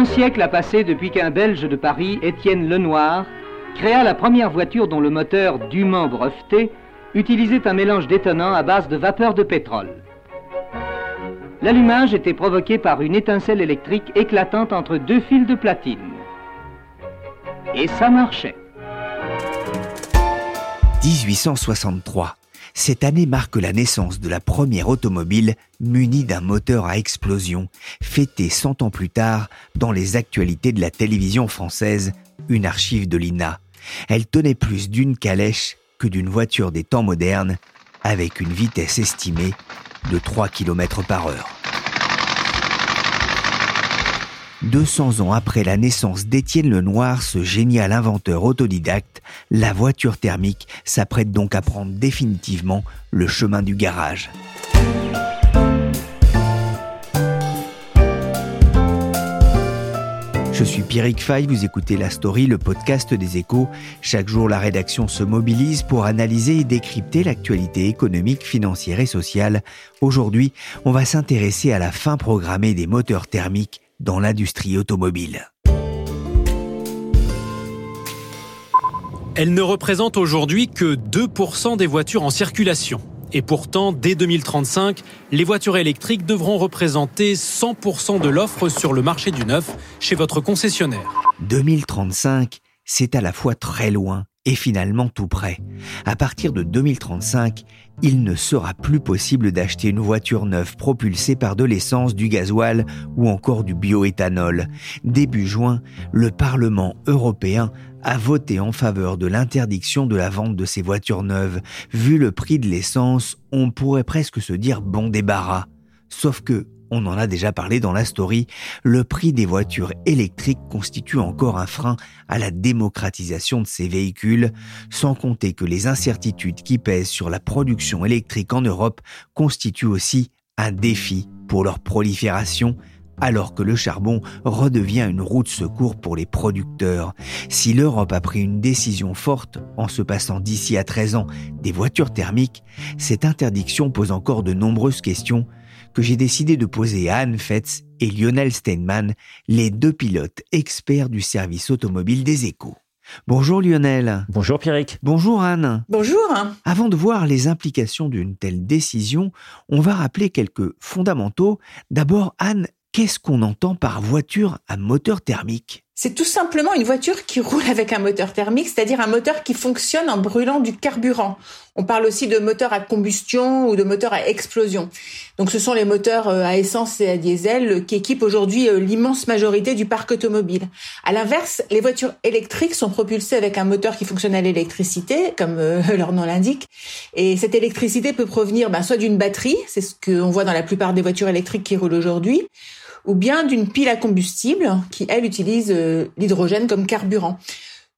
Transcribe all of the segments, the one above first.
Un siècle a passé depuis qu'un Belge de Paris, Étienne Lenoir, créa la première voiture dont le moteur dûment breveté utilisait un mélange détonnant à base de vapeur de pétrole. L'allumage était provoqué par une étincelle électrique éclatante entre deux fils de platine. Et ça marchait. 1863. Cette année marque la naissance de la première automobile munie d'un moteur à explosion, fêtée 100 ans plus tard dans les actualités de la télévision française, une archive de l'INA. Elle tenait plus d'une calèche que d'une voiture des temps modernes, avec une vitesse estimée de 3 km par heure. 200 ans après la naissance d'Étienne Lenoir, ce génial inventeur autodidacte, la voiture thermique s'apprête donc à prendre définitivement le chemin du garage. Je suis Pierrick Fay, vous écoutez La Story, le podcast des échos. Chaque jour, la rédaction se mobilise pour analyser et décrypter l'actualité économique, financière et sociale. Aujourd'hui, on va s'intéresser à la fin programmée des moteurs thermiques dans l'industrie automobile. Elle ne représente aujourd'hui que 2% des voitures en circulation. Et pourtant, dès 2035, les voitures électriques devront représenter 100% de l'offre sur le marché du neuf chez votre concessionnaire. 2035, c'est à la fois très loin et finalement tout près. À partir de 2035, il ne sera plus possible d'acheter une voiture neuve propulsée par de l'essence, du gasoil ou encore du bioéthanol. Début juin, le Parlement européen a voté en faveur de l'interdiction de la vente de ces voitures neuves. Vu le prix de l'essence, on pourrait presque se dire bon débarras. Sauf que, on en a déjà parlé dans la story, le prix des voitures électriques constitue encore un frein à la démocratisation de ces véhicules, sans compter que les incertitudes qui pèsent sur la production électrique en Europe constituent aussi un défi pour leur prolifération, alors que le charbon redevient une roue de secours pour les producteurs. Si l'Europe a pris une décision forte en se passant d'ici à 13 ans des voitures thermiques, cette interdiction pose encore de nombreuses questions que j'ai décidé de poser à Anne Fetz et Lionel Steinman, les deux pilotes experts du service automobile des échos. Bonjour Lionel. Bonjour Pierrick. Bonjour Anne. Bonjour. Avant de voir les implications d'une telle décision, on va rappeler quelques fondamentaux. D'abord Anne, qu'est-ce qu'on entend par voiture à moteur thermique? C'est tout simplement une voiture qui roule avec un moteur thermique, c'est-à-dire un moteur qui fonctionne en brûlant du carburant. On parle aussi de moteur à combustion ou de moteur à explosion. Donc ce sont les moteurs euh, à essence et à diesel qui équipent aujourd'hui euh, l'immense majorité du parc automobile. À l'inverse, les voitures électriques sont propulsées avec un moteur qui fonctionne à l'électricité, comme euh, leur nom l'indique. Et cette électricité peut provenir ben, soit d'une batterie, c'est ce qu'on voit dans la plupart des voitures électriques qui roulent aujourd'hui, ou bien d'une pile à combustible qui, elle, utilise euh, l'hydrogène comme carburant.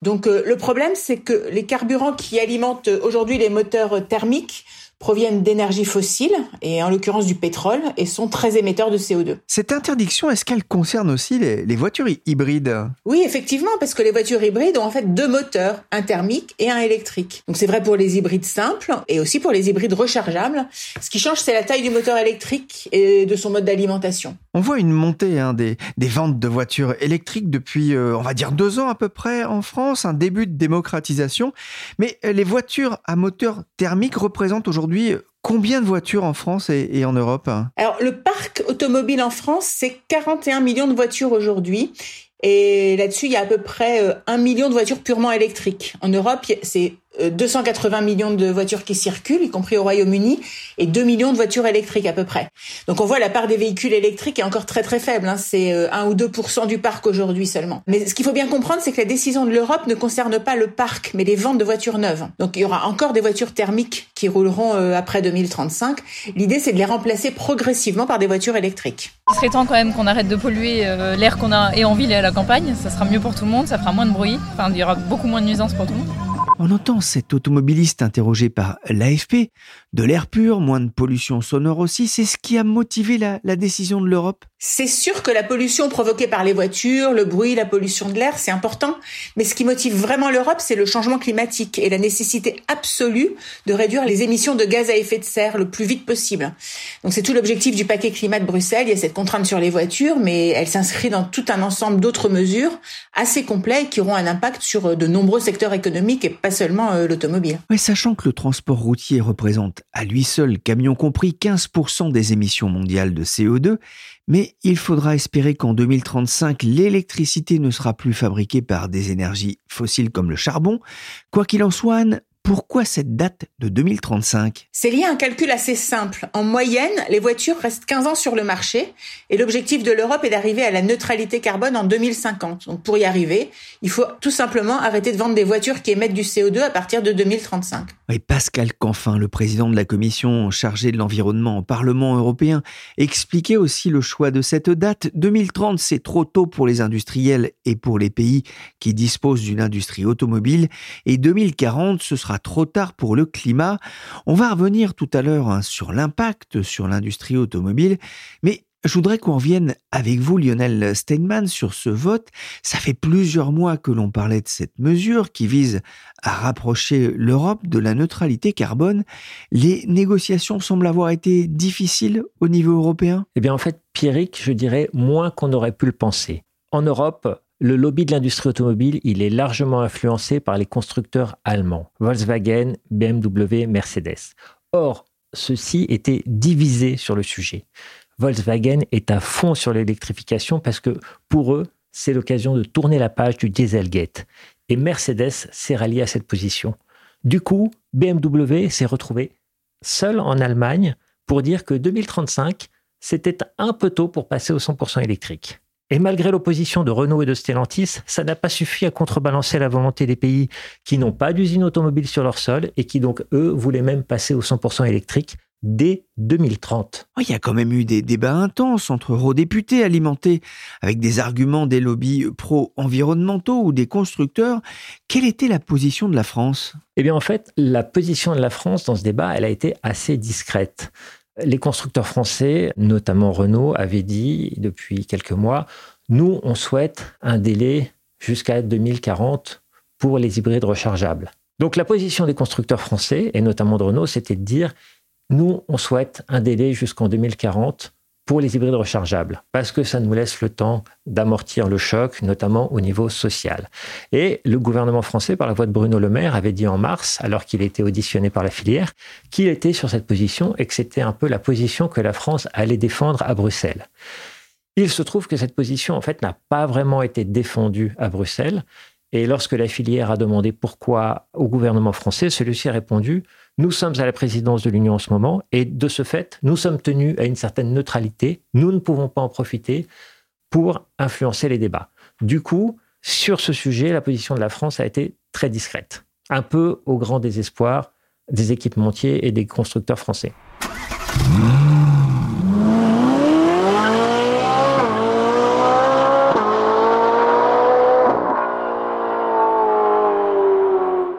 Donc euh, le problème, c'est que les carburants qui alimentent aujourd'hui les moteurs thermiques proviennent d'énergie fossiles, et en l'occurrence du pétrole, et sont très émetteurs de CO2. Cette interdiction, est-ce qu'elle concerne aussi les, voitures hybrides? Oui, effectivement, parce que les voitures hybrides ont en fait deux moteurs, un thermique et un électrique. Donc c'est vrai pour les hybrides simples et aussi pour les hybrides rechargeables. Ce qui change, c'est la taille du moteur électrique et de son mode d'alimentation. On voit une montée hein, des, ventes de voitures électriques depuis, euh, on va dire, deux ans à peu près en France, un début de démocratisation. Mais les voitures à moteur thermique représentent aujourd'hui combien de voitures en France et, en Europe? Alors, le parc automobile en France, c'est 41 millions de voitures aujourd'hui. Et là-dessus, il y a à peu près 1 euh, million de voitures purement électriques. En Europe, c'est 280 millions de voitures qui circulent, y compris au Royaume-Uni, et 2 millions de voitures électriques à peu près. Donc on voit la part des véhicules électriques est encore très très faible. Hein. C'est 1 ou 2 du parc aujourd'hui seulement. Mais ce qu'il faut bien comprendre, c'est que la décision de l'Europe ne concerne pas le parc, mais les ventes de voitures neuves. Donc il y aura encore des voitures thermiques qui rouleront après 2035. L'idée, c'est de les remplacer progressivement par des voitures électriques. Il serait temps quand même qu'on arrête de polluer l'air qu'on a et en ville et à la campagne. Ça sera mieux pour tout le monde, ça fera moins de bruit. Enfin, il y aura beaucoup moins de nuisances pour tout le monde. On entend cet automobiliste interrogé par l'AFP, de l'air pur, moins de pollution sonore aussi, c'est ce qui a motivé la, décision de l'Europe? C'est sûr que la pollution provoquée par les voitures, le bruit, la pollution de l'air, c'est important, mais ce qui motive vraiment l'Europe, c'est le changement climatique et la nécessité absolue de réduire les émissions de gaz à effet de serre le plus vite possible. Donc c'est tout l'objectif du paquet climat de Bruxelles, il y a cette contrainte sur les voitures, mais elle s'inscrit dans tout un ensemble d'autres mesures assez complets qui auront un impact sur de nombreux secteurs économiques et pas seulement euh, l'automobile. Oui, sachant que le transport routier représente à lui seul, camion compris, 15% des émissions mondiales de CO2, mais il faudra espérer qu'en 2035, l'électricité ne sera plus fabriquée par des énergies fossiles comme le charbon. Quoi qu'il en soit, pourquoi cette date de 2035 C'est lié à un calcul assez simple. En moyenne, les voitures restent 15 ans sur le marché et l'objectif de l'Europe est d'arriver à la neutralité carbone en 2050. Donc pour y arriver, il faut tout simplement arrêter de vendre des voitures qui émettent du CO2 à partir de 2035. Et Pascal Canfin, le président de la commission chargée de l'environnement au Parlement européen, expliquait aussi le choix de cette date. 2030, c'est trop tôt pour les industriels et pour les pays qui disposent d'une industrie automobile et 2040, ce sera trop tard pour le climat. On va revenir tout à l'heure hein, sur l'impact sur l'industrie automobile, mais je voudrais qu'on revienne avec vous, Lionel Steinman, sur ce vote. Ça fait plusieurs mois que l'on parlait de cette mesure qui vise à rapprocher l'Europe de la neutralité carbone. Les négociations semblent avoir été difficiles au niveau européen? Eh bien, en fait, Pierrick, je dirais moins qu'on aurait pu le penser. En Europe, le lobby de l'industrie automobile, il est largement influencé par les constructeurs allemands, Volkswagen, BMW, Mercedes. Or, ceux-ci étaient divisés sur le sujet. Volkswagen est à fond sur l'électrification parce que pour eux, c'est l'occasion de tourner la page du Dieselgate. Et Mercedes s'est rallié à cette position. Du coup, BMW s'est retrouvé seul en Allemagne pour dire que 2035, c'était un peu tôt pour passer au 100% électrique. Et malgré l'opposition de Renault et de Stellantis, ça n'a pas suffi à contrebalancer la volonté des pays qui n'ont pas d'usine automobile sur leur sol et qui donc, eux, voulaient même passer au 100% électrique dès 2030. Il y a quand même eu des débats intenses entre eurodéputés alimentés avec des arguments des lobbies pro-environnementaux ou des constructeurs. Quelle était la position de la France? Eh bien en fait, la position de la France dans ce débat, elle a été assez discrète. Les constructeurs français, notamment Renault, avaient dit depuis quelques mois, nous, on souhaite un délai jusqu'à 2040 pour les hybrides rechargeables. Donc la position des constructeurs français, et notamment de Renault, c'était de dire, nous, on souhaite un délai jusqu'en 2040 pour les hybrides rechargeables, parce que ça nous laisse le temps d'amortir le choc, notamment au niveau social. Et le gouvernement français, par la voix de Bruno Le Maire, avait dit en mars, alors qu'il était auditionné par la filière, qu'il était sur cette position et que c'était un peu la position que la France allait défendre à Bruxelles. Il se trouve que cette position, en fait, n'a pas vraiment été défendue à Bruxelles. Et lorsque la filière a demandé pourquoi au gouvernement français, celui-ci a répondu nous sommes à la présidence de l'Union en ce moment et de ce fait, nous sommes tenus à une certaine neutralité. Nous ne pouvons pas en profiter pour influencer les débats. Du coup, sur ce sujet, la position de la France a été très discrète, un peu au grand désespoir des équipementiers et des constructeurs français.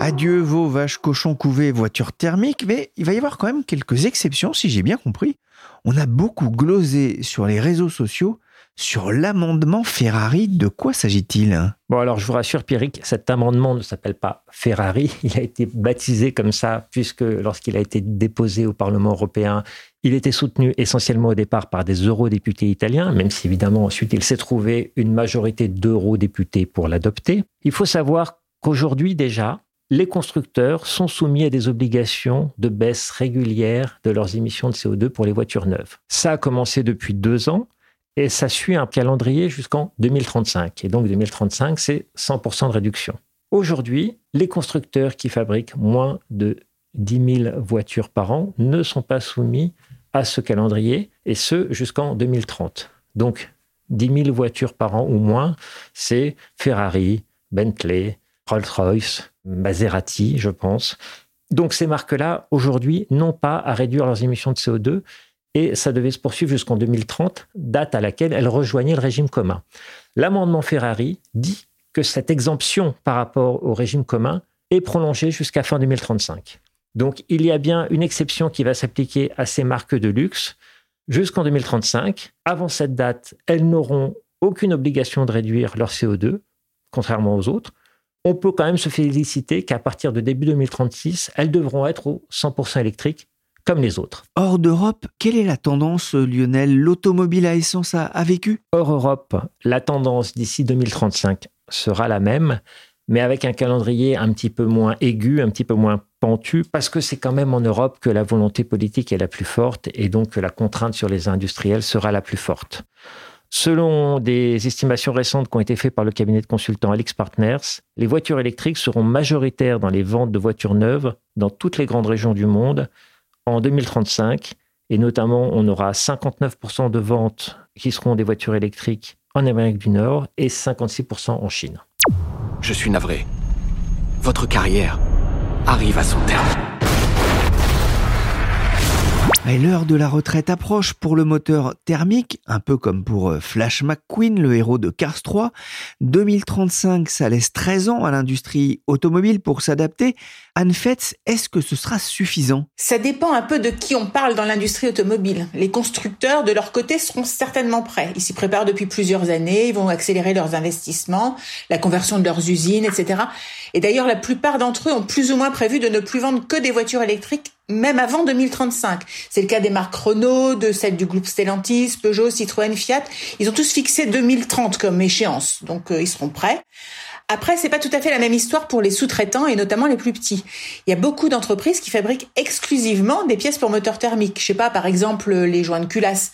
Adieu vos vaches, cochons, couvées, voitures thermiques, mais il va y avoir quand même quelques exceptions si j'ai bien compris. On a beaucoup glosé sur les réseaux sociaux sur l'amendement Ferrari. De quoi s'agit-il Bon, alors je vous rassure, Pierrick, cet amendement ne s'appelle pas Ferrari. Il a été baptisé comme ça, puisque lorsqu'il a été déposé au Parlement européen, il était soutenu essentiellement au départ par des eurodéputés italiens, même si évidemment ensuite il s'est trouvé une majorité d'eurodéputés pour l'adopter. Il faut savoir qu'aujourd'hui déjà, les constructeurs sont soumis à des obligations de baisse régulière de leurs émissions de CO2 pour les voitures neuves. Ça a commencé depuis deux ans et ça suit un calendrier jusqu'en 2035. Et donc 2035, c'est 100% de réduction. Aujourd'hui, les constructeurs qui fabriquent moins de 10 000 voitures par an ne sont pas soumis à ce calendrier, et ce jusqu'en 2030. Donc, 10 000 voitures par an ou moins, c'est Ferrari, Bentley, Rolls-Royce, Maserati, je pense. Donc ces marques-là, aujourd'hui, n'ont pas à réduire leurs émissions de CO2 et ça devait se poursuivre jusqu'en 2030, date à laquelle elles rejoignaient le régime commun. L'amendement Ferrari dit que cette exemption par rapport au régime commun est prolongée jusqu'à fin 2035. Donc il y a bien une exception qui va s'appliquer à ces marques de luxe jusqu'en 2035. Avant cette date, elles n'auront aucune obligation de réduire leur CO2, contrairement aux autres. On peut quand même se féliciter qu'à partir de début 2036, elles devront être au 100% électriques comme les autres. Hors d'Europe, quelle est la tendance, Lionel? L'automobile à essence a, a vécu? Hors Europe, la tendance d'ici 2035 sera la même, mais avec un calendrier un petit peu moins aigu, un petit peu moins pentu, parce que c'est quand même en Europe que la volonté politique est la plus forte et donc que la contrainte sur les industriels sera la plus forte. Selon des estimations récentes qui ont été faites par le cabinet de consultants Alex Partners, les voitures électriques seront majoritaires dans les ventes de voitures neuves dans toutes les grandes régions du monde en 2035. Et notamment, on aura 59% de ventes qui seront des voitures électriques en Amérique du Nord et 56% en Chine. Je suis navré. Votre carrière arrive à son terme. Et l'heure de la retraite approche pour le moteur thermique, un peu comme pour euh, Flash McQueen, le héros de Cars 3. 2035, ça laisse 13 ans à l'industrie automobile pour s'adapter. Anne Fetz, est-ce que ce sera suffisant? Ça dépend un peu de qui on parle dans l'industrie automobile. Les constructeurs, de leur côté, seront certainement prêts. Ils s'y préparent depuis plusieurs années, ils vont accélérer leurs investissements, la conversion de leurs usines, etc. Et d'ailleurs, la plupart d'entre eux ont plus ou moins prévu de ne plus vendre que des voitures électriques même avant 2035. C'est le cas des marques Renault, de celles du groupe Stellantis, Peugeot, Citroën, Fiat. Ils ont tous fixé 2030 comme échéance, donc euh, ils seront prêts. Après, c'est pas tout à fait la même histoire pour les sous-traitants et notamment les plus petits. Il y a beaucoup d'entreprises qui fabriquent exclusivement des pièces pour moteurs thermiques. Je sais pas, par exemple, les joints de culasse.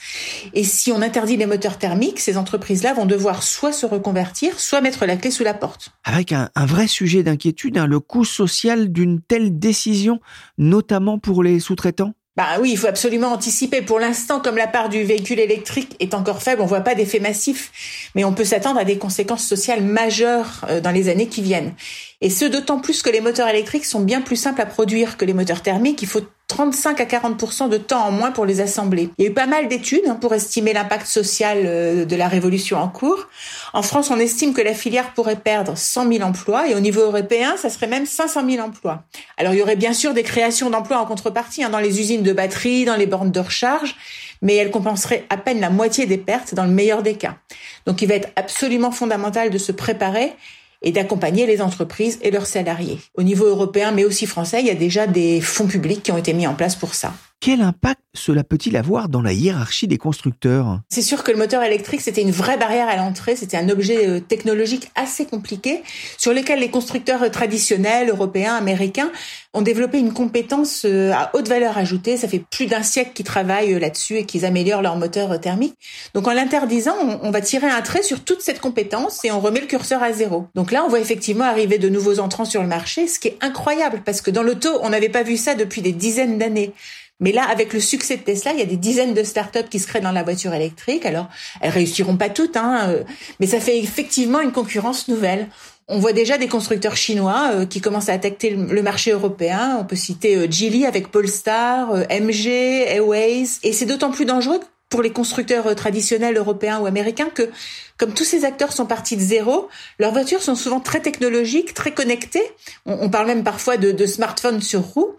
Et si on interdit les moteurs thermiques, ces entreprises-là vont devoir soit se reconvertir, soit mettre la clé sous la porte. Avec un, vrai sujet d'inquiétude, hein, le coût social d'une telle décision, notamment pour les sous-traitants? Bah oui, il faut absolument anticiper. Pour l'instant, comme la part du véhicule électrique est encore faible, on voit pas d'effet massif, mais on peut s'attendre à des conséquences sociales majeures euh, dans les années qui viennent. Et ce, d'autant plus que les moteurs électriques sont bien plus simples à produire que les moteurs thermiques. Faut 35 à 40 de temps en moins pour les assembler. Il y a eu pas mal d'études hein, pour estimer l'impact social euh, de la révolution en cours. En France, on estime que la filière pourrait perdre 100 000 emplois et au niveau européen, ça serait même 500 000 emplois. Alors, il y aurait bien sûr des créations d'emplois en contrepartie hein, dans les usines de batteries, dans les bornes de recharge, mais elles compenseraient à peine la moitié des pertes dans le meilleur des cas. Donc, il va être absolument fondamental de se préparer et d'accompagner les entreprises et leurs salariés. Au niveau européen, mais aussi français, il y a déjà des fonds publics qui ont été mis en place pour ça. Quel impact cela peut-il avoir dans la hiérarchie des constructeurs? C'est sûr que le moteur électrique, c'était une vraie barrière à l'entrée, c'était un objet euh, technologique assez compliqué sur lequel les constructeurs traditionnels, européens, américains, ont développé une compétence euh, à haute valeur ajoutée. Ça fait plus d'un siècle qu'ils travaillent euh, là-dessus et qu'ils améliorent leur moteur thermique. Donc en l'interdisant, on va tirer un trait sur toute cette compétence et on remet le curseur à zéro. Donc là, on voit effectivement arriver de nouveaux entrants sur le marché, ce qui est incroyable parce que dans l'auto, on n'avait pas vu ça depuis des dizaines d'années. Mais là, avec le succès de Tesla, il y a des dizaines de startups qui se créent dans la voiture électrique. Alors, elles réussiront pas toutes, hein, euh, mais ça fait effectivement une concurrence nouvelle. On voit déjà des constructeurs chinois euh, qui commencent à attaquer le marché européan. On peut citer euh, Geely avec Polestar, MG, Airways. Et c'est d'autant plus dangereux pour les constructeurs traditionnels européens ou américains que, comme tous ces acteurs sont partis de zéro, leurs voitures sont souvent très technologiques, très connectées. On, parle même parfois de, de smartphones sur roues.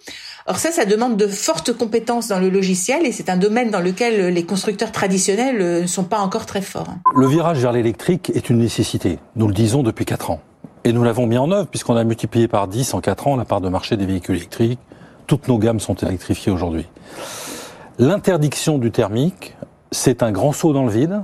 Or ça, ça demande de fortes compétences dans le logiciel et c'est un domaine dans lequel les constructeurs traditionnels euh, ne sont pas encore très forts. Le virage vers l'électrique est une nécessité. Nous le disons depuis 4 ans. Et nous l'avons mis en œuvre puisqu'on a multiplié par 10 en 4 ans la part de marché des véhicules électriques. Toutes nos gammes sont électrifiées aujourd'hui. L'interdiction du thermique, c'est un grand saut dans le vide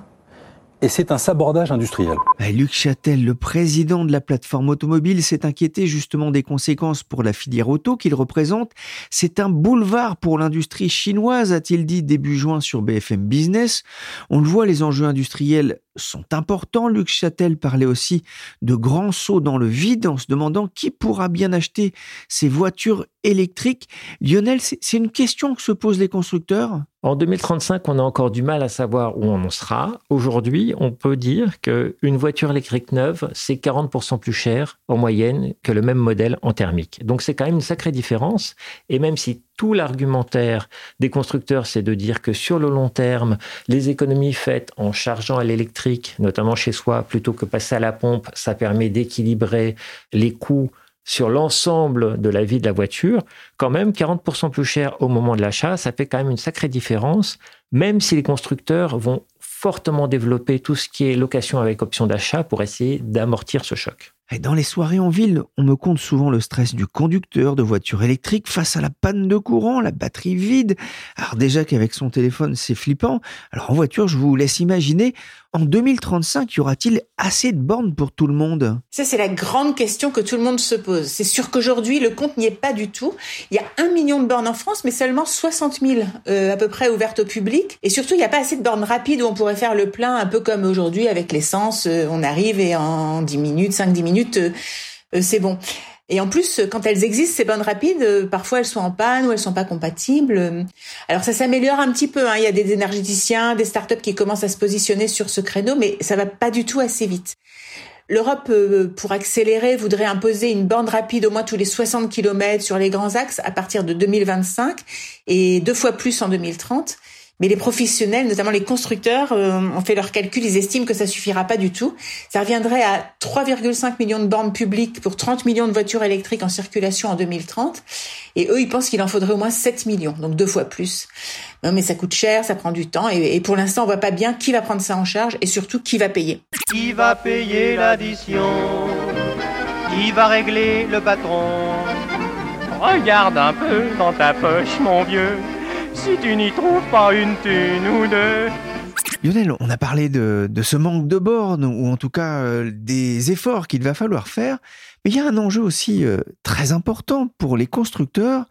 et c'est un sabordage industriel. Luc Châtel, le président de la plateforme automobile, s'est inquiété justement des conséquences pour la filière auto qu'il représente. C'est un boulevard pour l'industrie chinoise, a-t-il dit début juin sur BFM Business. On le voit, les enjeux industriels sont importants. Luc Châtel parlait aussi de grands sauts dans le vide en se demandant qui pourra bien acheter ces voitures électriques. Lionel, c'est une question que se posent les constructeurs en 2035, on a encore du mal à savoir où on en sera. Aujourd'hui, on peut dire qu'une voiture électrique neuve, c'est 40% plus cher en moyenne que le même modèle en thermique. Donc c'est quand même une sacrée différence. Et même si tout l'argumentaire des constructeurs, c'est de dire que sur le long terme, les économies faites en chargeant à l'électrique, notamment chez soi, plutôt que passer à la pompe, ça permet d'équilibrer les coûts sur l'ensemble de la vie de la voiture, quand même 40% plus cher au moment de l'achat, ça fait quand même une sacrée différence, même si les constructeurs vont fortement développer tout ce qui est location avec option d'achat pour essayer d'amortir ce choc. Et dans les soirées en ville, on me compte souvent le stress du conducteur de voiture électrique face à la panne de courant, la batterie vide. Alors déjà qu'avec son téléphone, c'est flippant. Alors en voiture, je vous laisse imaginer, en 2035, y aura-t-il assez de bornes pour tout le monde? Ça, c'est la grande question que tout le monde se pose. C'est sûr qu'aujourd'hui, le compte n'y est pas du tout. Il y a un million de bornes en France, mais seulement 60 000 euh, à peu près ouvertes au public. Et surtout, il n'y a pas assez de bornes rapides où on pourrait faire le plein, un peu comme aujourd'hui avec l'essence. Euh, on arrive et en 10 minutes, 5-10 minutes, euh, euh, c'est bon. Et en plus, quand elles existent, ces bonnes rapides, euh, parfois elles sont en panne ou elles sont pas compatibles. Alors ça s'améliore un petit peu. Hein. Il y a des énergéticiens, des startups qui commencent à se positionner sur ce créneau, mais ça va pas du tout assez vite. L'Europe, pour accélérer, voudrait imposer une bande rapide au moins tous les 60 km sur les grands axes à partir de 2025 et deux fois plus en 2030. Mais les professionnels, notamment les constructeurs, euh, ont fait leurs calculs, ils estiment que ça suffira pas du tout. Ça reviendrait à 3,5 millions de bornes publiques pour 30 millions de voitures électriques en circulation en 2030. Et eux, ils pensent qu'il en faudrait au moins 7 millions, donc deux fois plus. Non, mais ça coûte cher, ça prend du temps, et, pour l'instant, on voit pas bien qui va prendre ça en charge et surtout qui va payer. Qui va payer l'addition? Qui va régler le patron? Regarde un peu dans ta poche, mon vieux si tu n'y trouves pas une thune ou deux. Lionel, on a parlé de, ce manque de bornes, ou en tout cas euh, des efforts qu'il va falloir faire, mais il y a un enjeu aussi euh, très important pour les constructeurs,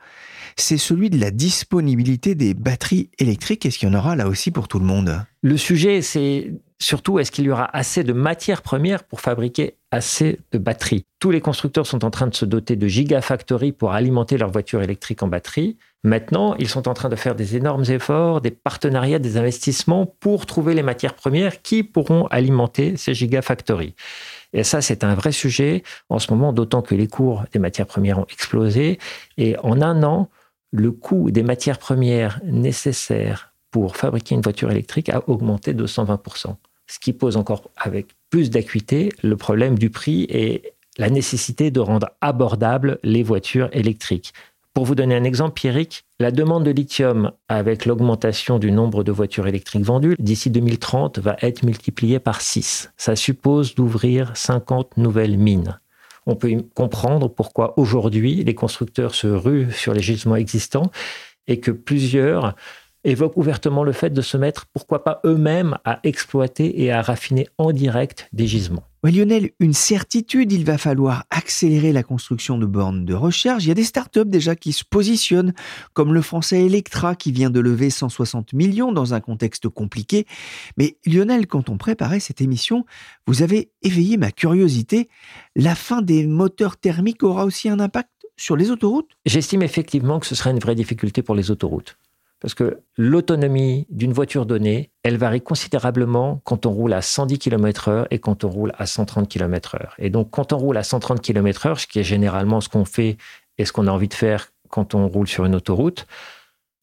c'est celui de la disponibilité des batteries électriques. Est-ce qu'il y en aura là aussi pour tout le monde? Le sujet, c'est surtout est-ce qu'il y aura assez de matières premières pour fabriquer assez de batteries Tous les constructeurs sont en train de se doter de gigafactories pour alimenter leurs voitures électriques en batterie. Maintenant, ils sont en train de faire des énormes efforts, des partenariats, des investissements pour trouver les matières premières qui pourront alimenter ces gigafactories. Et ça, c'est un vrai sujet en ce moment, d'autant que les cours des matières premières ont explosé. Et en un an, le coût des matières premières nécessaires pour fabriquer une voiture électrique a augmenté de 120%. Ce qui pose encore avec plus d'acuité le problème du prix et la nécessité de rendre abordables les voitures électriques. Pour vous donner un exemple empirique, la demande de lithium avec l'augmentation du nombre de voitures électriques vendues d'ici 2030 va être multipliée par 6. Ça suppose d'ouvrir 50 nouvelles mines. On peut comprendre pourquoi aujourd'hui les constructeurs se ruent sur les gisements existants et que plusieurs évoquent ouvertement le fait de se mettre, pourquoi pas eux-mêmes, à exploiter et à raffiner en direct des gisements. Lionel, une certitude, il va falloir accélérer la construction de bornes de recharge. Il y a des startups déjà qui se positionnent, comme le français Electra qui vient de lever 160 millions dans un contexte compliqué. Mais Lionel, quand on préparait cette émission, vous avez éveillé ma curiosité. La fin des moteurs thermiques aura aussi un impact sur les autoroutes? J'estime effectivement que ce serait une vraie difficulté pour les autoroutes. Parce que l'autonomie d'une voiture donnée, elle varie considérablement quand on roule à 110 km/h et quand on roule à 130 km/h. Et donc, quand on roule à 130 km/h, ce qui est généralement ce qu'on fait et ce qu'on a envie de faire quand on roule sur une autoroute,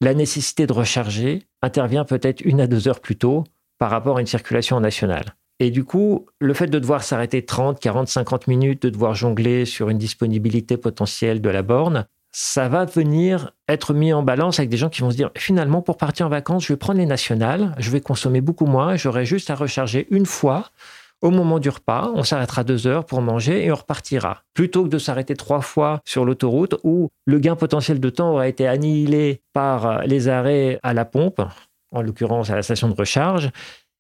la nécessité de recharger intervient peut-être une à deux heures plus tôt par rapport à une circulation nationale. Et du coup, le fait de devoir s'arrêter 30, 40, 50 minutes, de devoir jongler sur une disponibilité potentielle de la borne, ça va venir être mis en balance avec des gens qui vont se dire finalement pour partir en vacances, je vais prendre les nationales, je vais consommer beaucoup moins, j'aurai juste à recharger une fois au moment du repas, on s'arrêtera deux heures pour manger et on repartira. Plutôt que de s'arrêter trois fois sur l'autoroute où le gain potentiel de temps aurait été annihilé par les arrêts à la pompe, en l'occurrence à la station de recharge,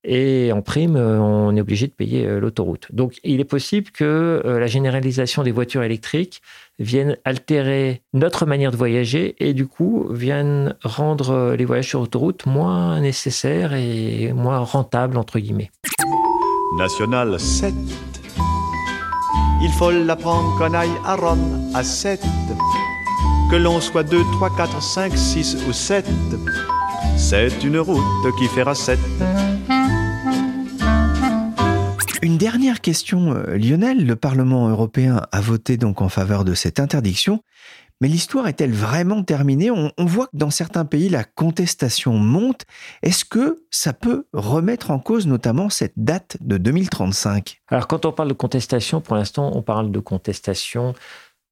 et en prime, on est obligé de payer euh, l'autoroute. Donc il est possible que euh, la généralisation des voitures électriques viennent altérer notre manière de voyager et du coup viennent rendre les voyages sur autoroute moins nécessaires et moins rentables, entre guillemets. national 7. Il faut l'apprendre qu'on aille à Rome à 7. Que l'on soit 2, 3, 4, 5, 6 ou 7. C'est une route qui fera 7. Une dernière question, euh, Lionel. Le Parlement européen a voté donc en faveur de cette interdiction. Mais l'histoire est-elle vraiment terminée? On, voit que dans certains pays, la contestation monte. Est-ce que ça peut remettre en cause notamment cette date de 2035 Alors quand on parle de contestation, pour l'instant, on parle de contestation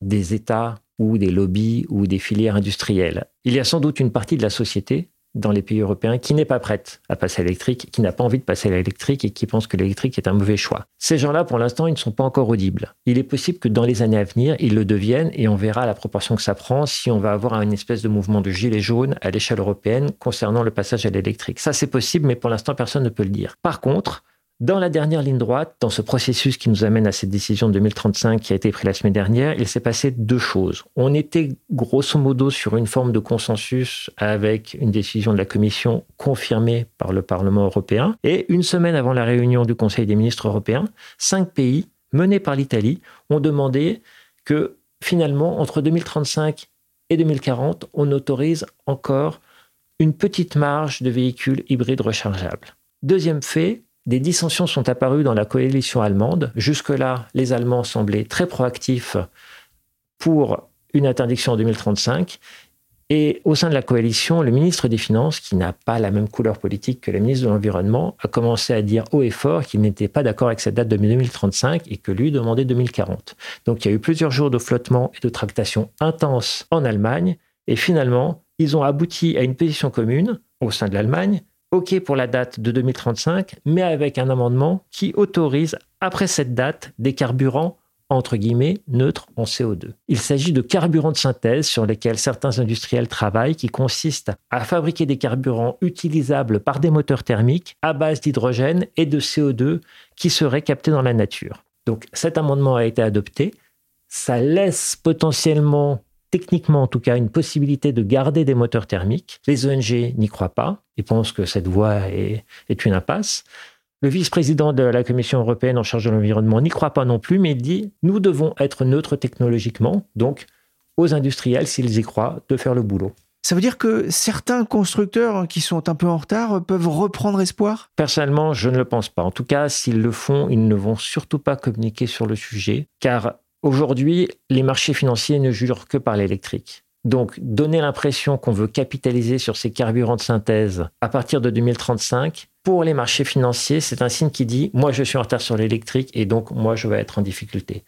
des États ou des lobbies ou des filières industrielles. Il y a sans doute une partie de la société dans les pays européens qui n'est pas prête à passer à l'électrique, qui n'a pas envie de passer à l'électrique et qui pense que l'électrique est un mauvais choix. Ces gens-là, pour l'instant, ils ne sont pas encore audibles. Il est possible que dans les années à venir, ils le deviennent et on verra la proportion que ça prend si on va avoir une espèce de mouvement de gilet jaune à l'échelle européenne concernant le passage à l'électrique. Ça, c'est possible, mais pour l'instant, personne ne peut le dire. Par contre, dans la dernière ligne droite, dans ce processus qui nous amène à cette décision de 2035 qui a été prise la semaine dernière, il s'est passé deux choses. On était grosso modo sur une forme de consensus avec une décision de la Commission confirmée par le Parlement européen. Et une semaine avant la réunion du Conseil des ministres européens, cinq pays, menés par l'Italie, ont demandé que finalement, entre 2035 et 2040, on autorise encore une petite marge de véhicules hybrides rechargeables. Deuxième fait, des dissensions sont apparues dans la coalition allemande. Jusque-là, les Allemands semblaient très proactifs pour une interdiction en 2035. Et au sein de la coalition, le ministre des Finances, qui n'a pas la même couleur politique que le ministre de l'Environnement, a commencé à dire haut et fort qu'il n'était pas d'accord avec cette date de 2035 et que lui demandait 2040. Donc il y a eu plusieurs jours de flottement et de tractations intenses en Allemagne. Et finalement, ils ont abouti à une position commune au sein de l'Allemagne OK pour la date de 2035, mais avec un amendement qui autorise, après cette date, des carburants entre guillemets, neutres en CO2. Il s'agit de carburants de synthèse sur lesquels certains industriels travaillent, qui consistent à fabriquer des carburants utilisables par des moteurs thermiques à base d'hydrogène et de CO2 qui seraient captés dans la nature. Donc cet amendement a été adopté. Ça laisse potentiellement techniquement en tout cas, une possibilité de garder des moteurs thermiques. Les ONG n'y croient pas et pensent que cette voie est, une impasse. Le vice-président de la Commission européenne en charge de l'environnement n'y croit pas non plus, mais il dit nous devons être neutres technologiquement, donc aux industriels, s'ils y croient, de faire le boulot. Ça veut dire que certains constructeurs qui sont un peu en retard peuvent reprendre espoir? Personnellement, je ne le pense pas. En tout cas, s'ils le font, ils ne vont surtout pas communiquer sur le sujet, car Aujourd'hui, les marchés financiers ne jurent que par l'électrique. Donc, donner l'impression qu'on veut capitaliser sur ces carburants de synthèse à partir de 2035, pour les marchés financiers, c'est un signe qui dit moi je suis en retard sur l'électrique et donc moi je vais être en difficulté.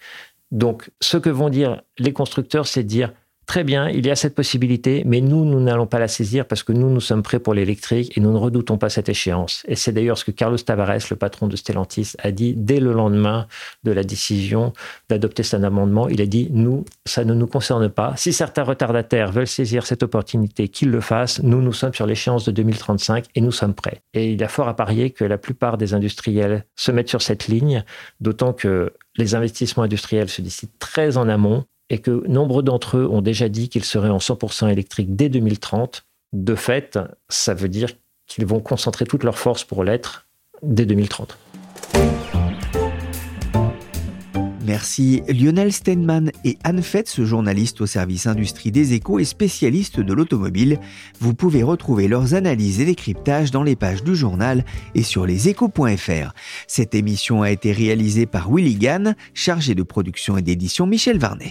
Donc, ce que vont dire les constructeurs, c'est dire Très bien, il y a cette possibilité, mais nous, nous n'allons pas la saisir parce que nous, nous sommes prêts pour l'électrique et nous ne redoutons pas cette échéance. Et c'est d'ailleurs ce que Carlos Tavares, le patron de Stellantis, a dit dès le lendemain de la décision d'adopter cet amendement. Il a dit, nous, ça ne nous concerne pas. Si certains retardataires veulent saisir cette opportunité, qu'ils le fassent. Nous, nous sommes sur l'échéance de 2035 et nous sommes prêts. Et il a fort à parier que la plupart des industriels se mettent sur cette ligne, d'autant que les investissements industriels se décident très en amont et que nombre d'entre eux ont déjà dit qu'ils seraient en 100% électrique dès 2030. De fait, ça veut dire qu'ils vont concentrer toutes leurs forces pour l'être dès 2030. Merci Lionel Steinman et Anne Fetz, journaliste au service industrie des échos et spécialiste de l'automobile. Vous pouvez retrouver leurs analyses et décryptages dans les pages du journal et sur leséchos.fr. Cette émission a été réalisée par Willy Gann, chargé de production et d'édition Michel Varnet.